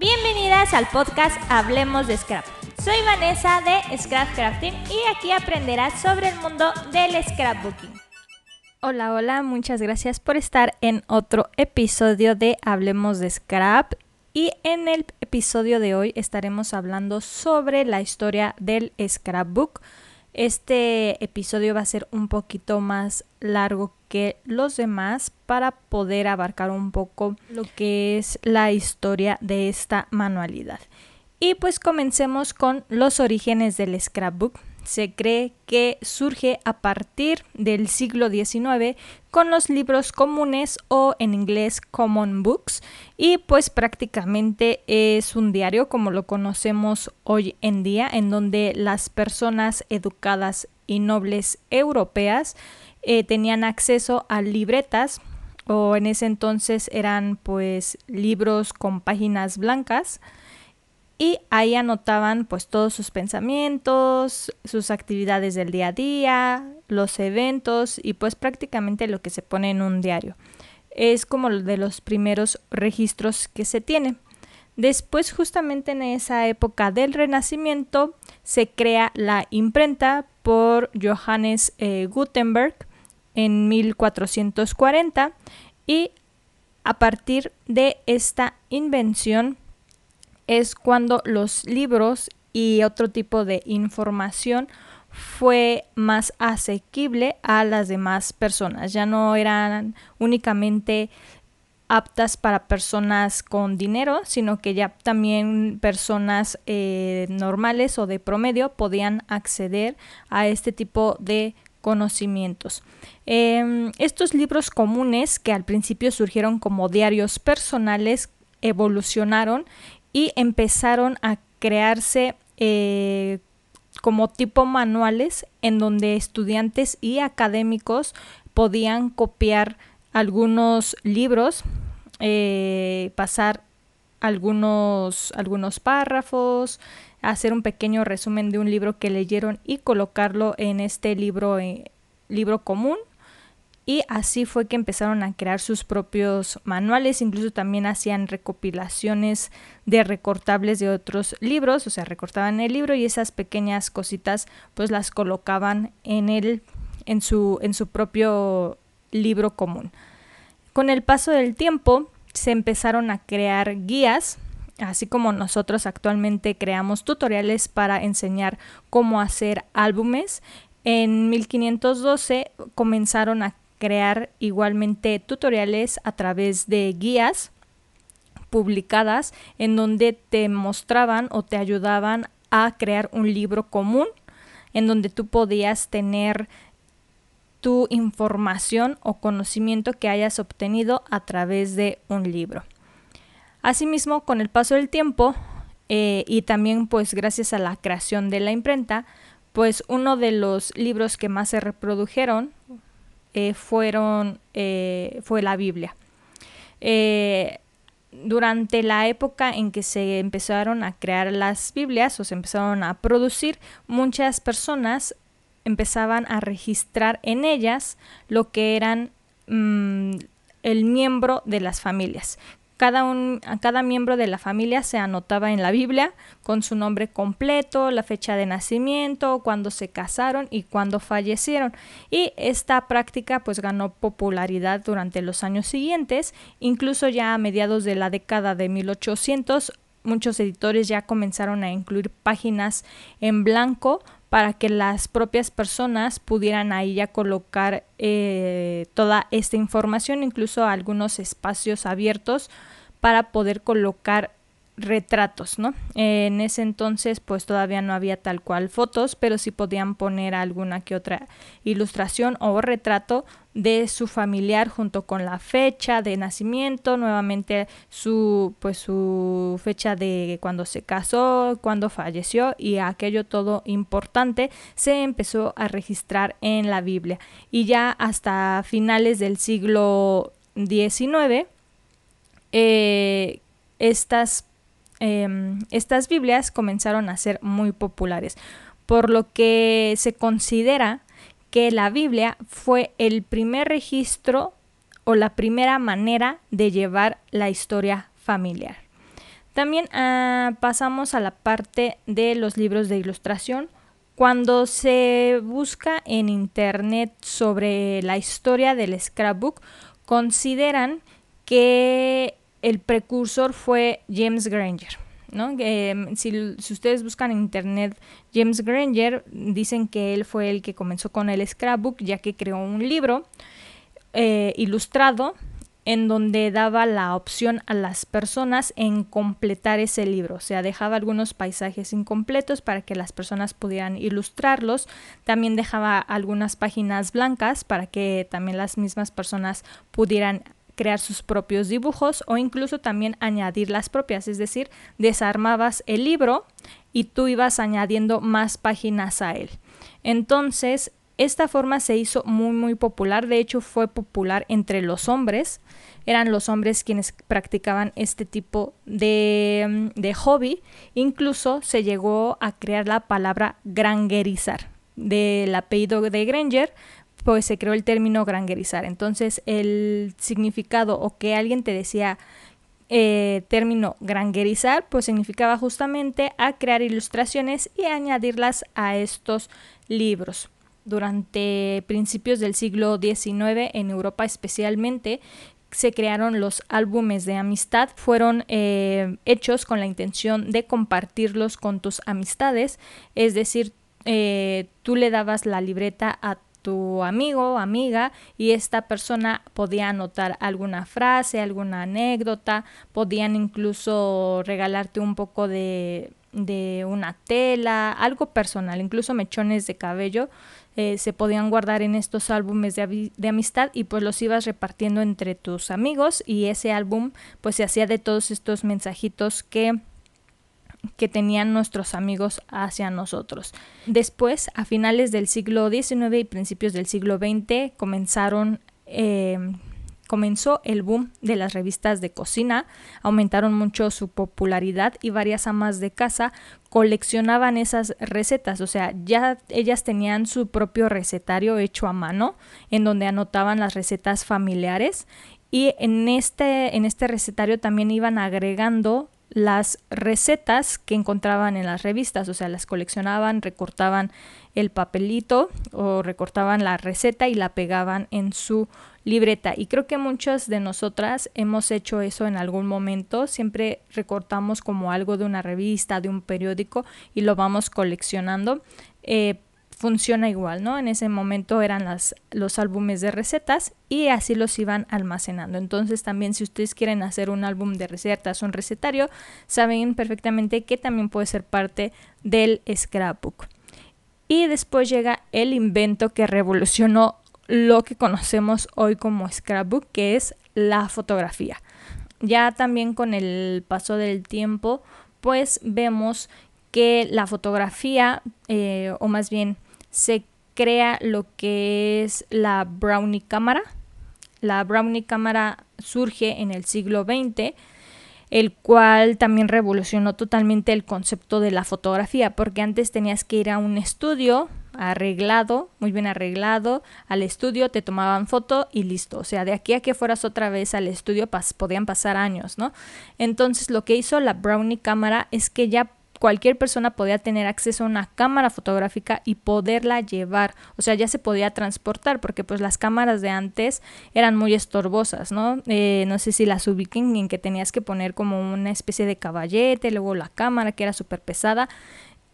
Bienvenidas al podcast Hablemos de Scrap. Soy Vanessa de Scrap Crafting y aquí aprenderás sobre el mundo del scrapbooking. Hola, hola, muchas gracias por estar en otro episodio de Hablemos de Scrap. Y en el episodio de hoy estaremos hablando sobre la historia del scrapbook. Este episodio va a ser un poquito más largo que los demás para poder abarcar un poco lo que es la historia de esta manualidad. Y pues comencemos con los orígenes del scrapbook. Se cree que surge a partir del siglo XIX con los libros comunes o en inglés common books. Y pues prácticamente es un diario como lo conocemos hoy en día en donde las personas educadas y nobles europeas eh, tenían acceso a libretas o en ese entonces eran pues libros con páginas blancas y ahí anotaban pues todos sus pensamientos, sus actividades del día a día, los eventos y pues prácticamente lo que se pone en un diario. Es como de los primeros registros que se tiene. Después, justamente en esa época del Renacimiento, se crea la imprenta por Johannes eh, Gutenberg en 1440 y a partir de esta invención es cuando los libros y otro tipo de información fue más asequible a las demás personas. Ya no eran únicamente aptas para personas con dinero, sino que ya también personas eh, normales o de promedio podían acceder a este tipo de conocimientos. Em, estos libros comunes que al principio surgieron como diarios personales evolucionaron y empezaron a crearse eh, como tipo manuales en donde estudiantes y académicos podían copiar algunos libros, eh, pasar algunos, algunos párrafos, hacer un pequeño resumen de un libro que leyeron y colocarlo en este libro, eh, libro común y así fue que empezaron a crear sus propios manuales, incluso también hacían recopilaciones de recortables de otros libros, o sea, recortaban el libro y esas pequeñas cositas pues las colocaban en el en su en su propio libro común. Con el paso del tiempo se empezaron a crear guías así como nosotros actualmente creamos tutoriales para enseñar cómo hacer álbumes, en 1512 comenzaron a crear igualmente tutoriales a través de guías publicadas en donde te mostraban o te ayudaban a crear un libro común en donde tú podías tener tu información o conocimiento que hayas obtenido a través de un libro. Asimismo, con el paso del tiempo eh, y también pues gracias a la creación de la imprenta, pues uno de los libros que más se reprodujeron eh, fueron, eh, fue la Biblia. Eh, durante la época en que se empezaron a crear las Biblias o se empezaron a producir, muchas personas empezaban a registrar en ellas lo que eran mm, el miembro de las familias. Cada, un, cada miembro de la familia se anotaba en la Biblia con su nombre completo, la fecha de nacimiento, cuándo se casaron y cuándo fallecieron. Y esta práctica pues ganó popularidad durante los años siguientes, incluso ya a mediados de la década de 1800 muchos editores ya comenzaron a incluir páginas en blanco para que las propias personas pudieran ahí ya colocar eh, toda esta información, incluso algunos espacios abiertos para poder colocar retratos, ¿no? En ese entonces pues todavía no había tal cual fotos, pero sí podían poner alguna que otra ilustración o retrato de su familiar junto con la fecha de nacimiento, nuevamente su pues su fecha de cuando se casó, cuando falleció y aquello todo importante se empezó a registrar en la Biblia y ya hasta finales del siglo XIX eh, estas Em, estas Biblias comenzaron a ser muy populares, por lo que se considera que la Biblia fue el primer registro o la primera manera de llevar la historia familiar. También ah, pasamos a la parte de los libros de ilustración. Cuando se busca en internet sobre la historia del scrapbook, consideran que el precursor fue James Granger. ¿no? Em, si, ustedes buscan en internet James Granger, dicen que él fue el que comenzó con el scrapbook, ya que creó un libro eh, ilustrado en donde daba la opción a las personas en completar ese libro, o sea, dejaba algunos paisajes incompletos para que las personas pudieran ilustrarlos, también dejaba algunas páginas blancas para que también las mismas personas pudieran crear sus propios dibujos o incluso también añadir las propias, es decir, desarmabas el libro y tú ibas añadiendo más páginas a él. Entonces, esta forma se hizo muy muy popular, de hecho fue popular entre los hombres, eran los hombres quienes practicaban este tipo de, de hobby, incluso se llegó a crear la palabra grangerizar, del apellido de Granger, pues se creó el término grangerizar. Entonces el significado o que alguien te decía eh, término grangerizar, pues significaba justamente a crear ilustraciones y añadirlas a estos libros. Durante principios del siglo XIX en Europa especialmente se crearon los álbumes de amistad, fueron eh, hechos con la intención de compartirlos con tus amistades, es decir, eh, tú le dabas la libreta a tu amigo, amiga, y esta persona podía anotar alguna frase, alguna anécdota, podían incluso regalarte un poco de, de una tela, algo personal, incluso mechones de cabello eh, se podían guardar en estos álbumes de, de, amistad y pues los ibas repartiendo entre tus amigos y ese álbum pues se hacía de todos estos mensajitos que que tenían nuestros amigos hacia nosotros. Después, a finales del siglo XIX y principios del siglo XX, comenzaron eh, comenzó el boom de las revistas de cocina, aumentaron mucho su popularidad y varias amas de casa coleccionaban esas recetas, o sea, ya ellas tenían su propio recetario hecho a mano en donde anotaban las recetas familiares y en este, en este recetario también iban agregando las recetas que encontraban en las revistas, o sea, las coleccionaban, recortaban el papelito o recortaban la receta y la pegaban en su libreta. Y creo que muchas de nosotras hemos hecho eso en algún momento. Siempre recortamos como algo de una revista, de un periódico y lo vamos coleccionando. Eh, funciona igual, ¿no? En ese momento eran las, los álbumes de recetas y así los iban almacenando. Entonces también si ustedes quieren hacer un álbum de recetas, un recetario, saben perfectamente que también puede ser parte del scrapbook. Y después llega el invento que revolucionó lo que conocemos hoy como scrapbook, que es la fotografía. Ya también con el paso del tiempo, pues vemos que la fotografía, eh, o más bien se crea lo que es la Brownie cámara. La Brownie cámara surge en el siglo XX, el cual también revolucionó totalmente el concepto de la fotografía, porque antes tenías que ir a un estudio arreglado, muy bien arreglado, al estudio, te tomaban foto y listo. O sea, de aquí a que fueras otra vez al estudio podían pasar años, ¿no? Entonces lo que hizo la Brownie cámara es que ya cualquier persona podía tener acceso a una cámara fotográfica y poderla llevar, o sea, ya se podía transportar, porque pues las cámaras de antes eran muy estorbosas, ¿no? Eh, no sé si las ubiquen en que tenías que poner como una especie de caballete, luego la cámara que era súper pesada,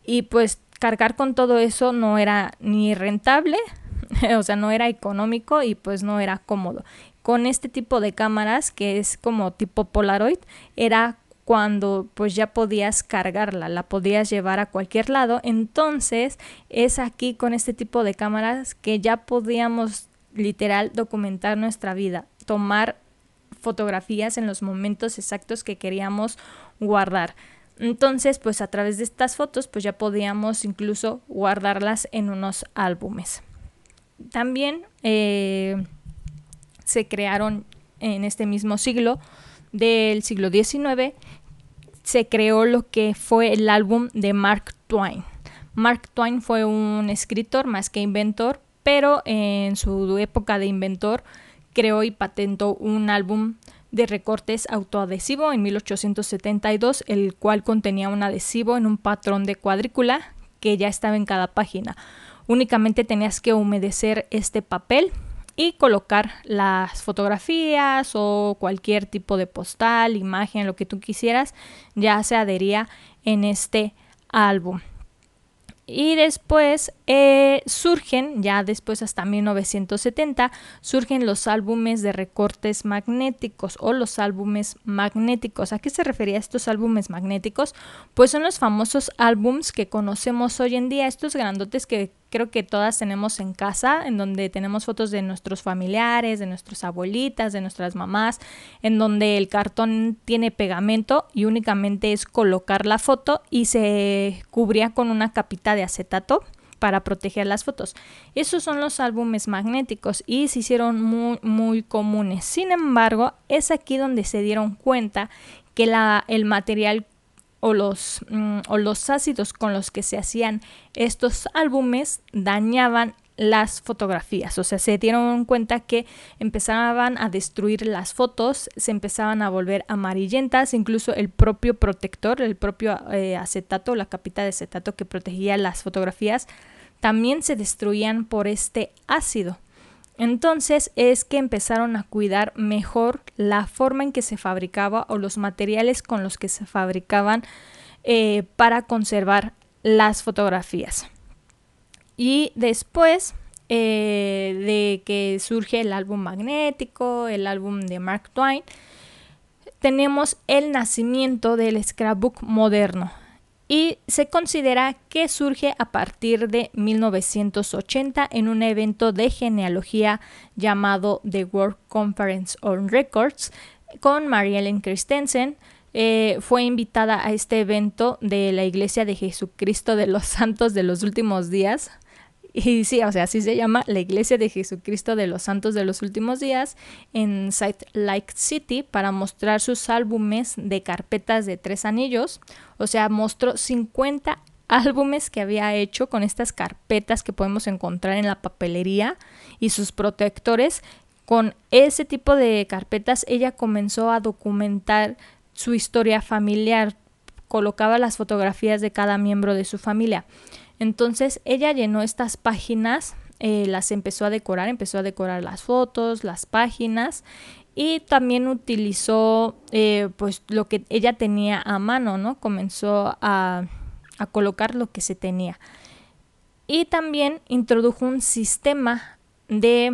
y pues cargar con todo eso no era ni rentable, o sea, no era económico y pues no era cómodo. Con este tipo de cámaras, que es como tipo Polaroid, era cuando pues ya podías cargarla, la podías llevar a cualquier lado. Entonces es aquí con este tipo de cámaras que ya podíamos literal documentar nuestra vida, tomar fotografías en los momentos exactos que queríamos guardar. Entonces, pues a través de estas fotos, pues ya podíamos incluso guardarlas en unos álbumes. También eh, se crearon en este mismo siglo del siglo XIX se creó lo que fue el álbum de Mark Twain. Mark Twain fue un escritor más que inventor, pero en su época de inventor creó y patentó un álbum de recortes autoadhesivo en 1872, el cual contenía un adhesivo en un patrón de cuadrícula que ya estaba en cada página. Únicamente tenías que humedecer este papel y colocar las fotografías o cualquier tipo de postal, imagen, lo que tú quisieras, ya se adhería en este álbum. Y después eh, surgen, ya después hasta 1970, surgen los álbumes de recortes magnéticos o los álbumes magnéticos. ¿A qué se refería estos álbumes magnéticos? Pues son los famosos álbums que conocemos hoy en día, estos grandotes que creo que todas tenemos en casa, en donde tenemos fotos de nuestros familiares, de nuestras abuelitas, de nuestras mamás, en donde el cartón tiene pegamento y únicamente es colocar la foto y se cubría con una capita de acetato para proteger las fotos. Esos son los álbumes magnéticos y se hicieron muy, muy comunes. Sin embargo, es aquí donde se dieron cuenta que la, el material o los, mm, o los ácidos con los que se hacían estos álbumes dañaban las fotografías, o sea, se dieron cuenta que empezaban a destruir las fotos, se empezaban a volver amarillentas, incluso el propio protector, el propio eh, acetato, la capita de acetato que protegía las fotografías, también se destruían por este ácido. Entonces es que empezaron a cuidar mejor la forma en que se fabricaba o los materiales con los que se fabricaban eh, para conservar las fotografías. Y después eh, de que surge el álbum magnético, el álbum de Mark Twain, tenemos el nacimiento del scrapbook moderno y se considera que surge a partir de 1980 en un evento de genealogía llamado The World Conference on Records con Mariellen Christensen. Eh, fue invitada a este evento de la Iglesia de Jesucristo de los Santos de los Últimos Días, y sí, o sea, así se llama la Iglesia de Jesucristo de los Santos de los Últimos Días en Site Lake City para mostrar sus álbumes de carpetas de tres anillos. O sea, mostró 50 álbumes que había hecho con estas carpetas que podemos encontrar en la papelería y sus protectores. Con ese tipo de carpetas ella comenzó a documentar su historia familiar, colocaba las fotografías de cada miembro de su familia. Entonces ella llenó estas páginas, eh, las empezó a decorar, empezó a decorar las fotos, las páginas y también utilizó eh, pues lo que ella tenía a mano, ¿no? Comenzó a, a colocar lo que se tenía. Y también introdujo un sistema de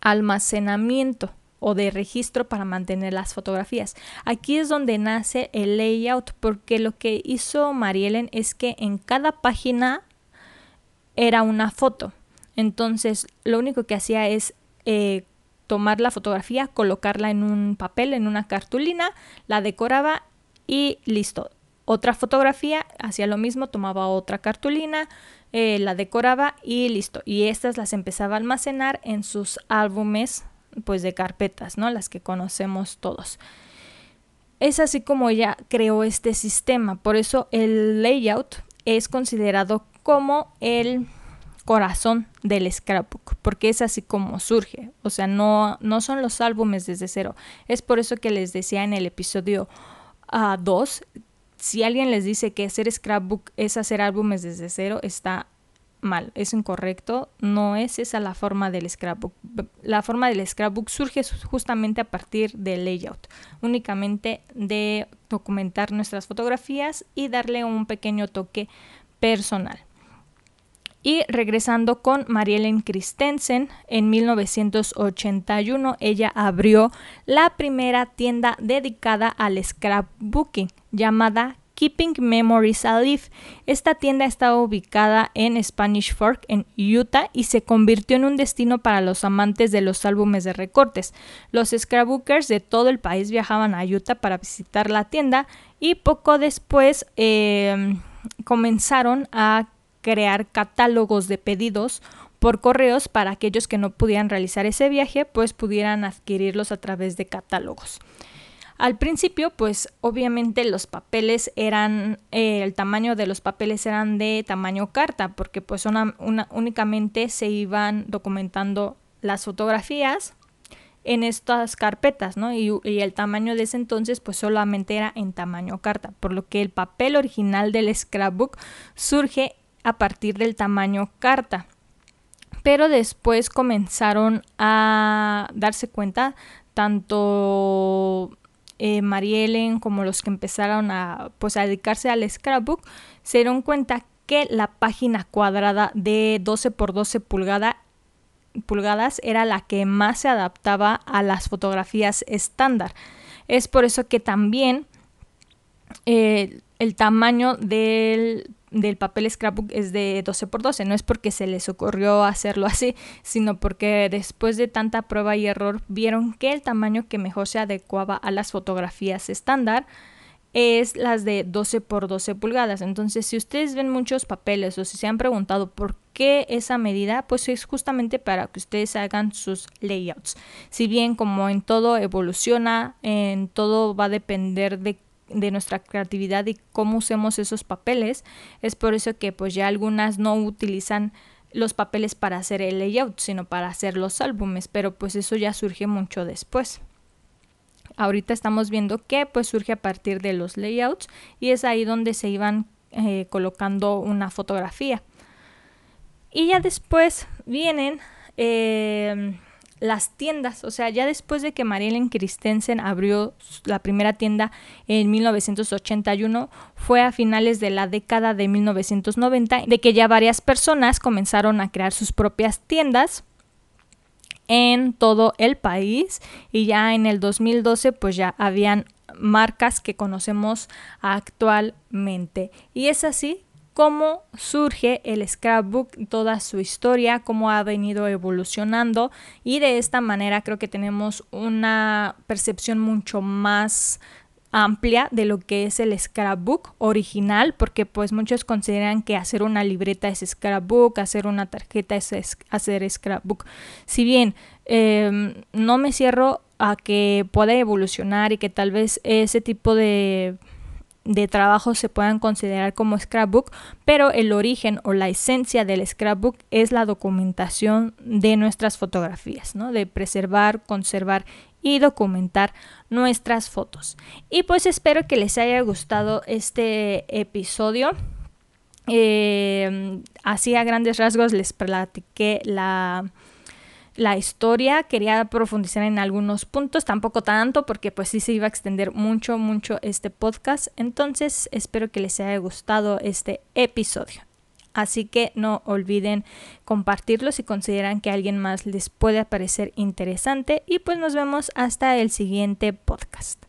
almacenamiento o de registro para mantener las fotografías. Aquí es donde nace el layout porque lo que hizo Mariellen es que en cada página era una foto. Entonces lo único que hacía es eh, tomar la fotografía, colocarla en un papel, en una cartulina, la decoraba y listo. Otra fotografía, hacía lo mismo, tomaba otra cartulina, eh, la decoraba y listo. Y estas las empezaba a almacenar en sus álbumes pues de carpetas, ¿no? Las que conocemos todos. Es así como ella creó este sistema, por eso el layout es considerado como el corazón del scrapbook, porque es así como surge, o sea, no, no son los álbumes desde cero. Es por eso que les decía en el episodio 2, ah, si alguien les dice que hacer scrapbook es hacer álbumes desde cero, está mal, es incorrecto, no es esa la forma del scrapbook. La forma del scrapbook surge justamente a partir del layout, únicamente de documentar nuestras fotografías y darle un pequeño toque personal. Y regresando con Mariellen Christensen, en 1981 ella abrió la primera tienda dedicada al scrapbooking llamada Keeping Memories Alive. Esta tienda estaba ubicada en Spanish Fork, en Utah, y se convirtió en un destino para los amantes de los álbumes de recortes. Los scrapbookers de todo el país viajaban a Utah para visitar la tienda y poco después em, comenzaron a crear catálogos de pedidos por correos para aquellos que no pudieran realizar ese viaje, pues pudieran adquirirlos a través de catálogos. Al principio, pues obviamente los papeles eran, eh, el tamaño de los papeles eran de tamaño carta, porque pues únicamente se iban documentando las fotografías en estas carpetas, ¿no? Y, y, el tamaño de ese entonces pues solamente era en tamaño carta, por lo que el papel original del scrapbook surge a partir del tamaño carta. Pero después comenzaron a darse cuenta tanto eh, Mariellen como los que empezaron a, pues, a dedicarse al scrapbook, se dieron cuenta que la página cuadrada de 12 por 12 pulgadas era la que más se adaptaba a las fotografías estándar. Es por eso que también eh, el tamaño del del papel scrapbook es de 12 por 12. No es porque se les ocurrió hacerlo así, sino porque después de tanta prueba y error vieron que el tamaño que mejor se adecuaba a las fotografías estándar es las de 12 por 12 pulgadas. Entonces, si ustedes ven muchos papeles o si se han preguntado por qué esa medida, pues es justamente para que ustedes hagan sus layouts. Si bien como en todo evoluciona, en todo va a depender de de nuestra creatividad y cómo usemos esos papeles. Es por eso que pues ya algunas no utilizan los papeles para hacer el layout, sino para hacer los álbumes, pero pues eso ya surge mucho después. Ahorita estamos viendo que pues surge a partir de los layouts y es ahí donde se iban eh, colocando una fotografía. Y ya después vienen eh, las tiendas, o sea, ya después de que Mariellen Christensen abrió la primera tienda en 1981, fue a finales de la década de 1990 de que ya varias personas comenzaron a crear sus propias tiendas en todo el país. Y ya en el 2012 pues ya habían marcas que conocemos actualmente. Y es así cómo surge el scrapbook, toda su historia, cómo ha venido evolucionando y de esta manera creo que tenemos una percepción mucho más amplia de lo que es el scrapbook original, porque pues muchos consideran que hacer una libreta es scrapbook, hacer una tarjeta es, hacer scrapbook. Si bien em, no me cierro a que pueda evolucionar y que tal vez ese tipo de de trabajo se puedan considerar como scrapbook, pero el origen o la esencia del scrapbook es la documentación de nuestras fotografías, ¿no? de preservar, conservar y documentar nuestras fotos. Y pues espero que les haya gustado este episodio. Eh, así a grandes rasgos les platiqué la la historia, quería profundizar en algunos puntos, tampoco tanto porque pues sí se iba a extender mucho, mucho este podcast, entonces espero que les haya gustado este episodio. Así que no olviden compartirlo si consideran que alguien más les puede parecer interesante y pues nos vemos hasta el siguiente podcast.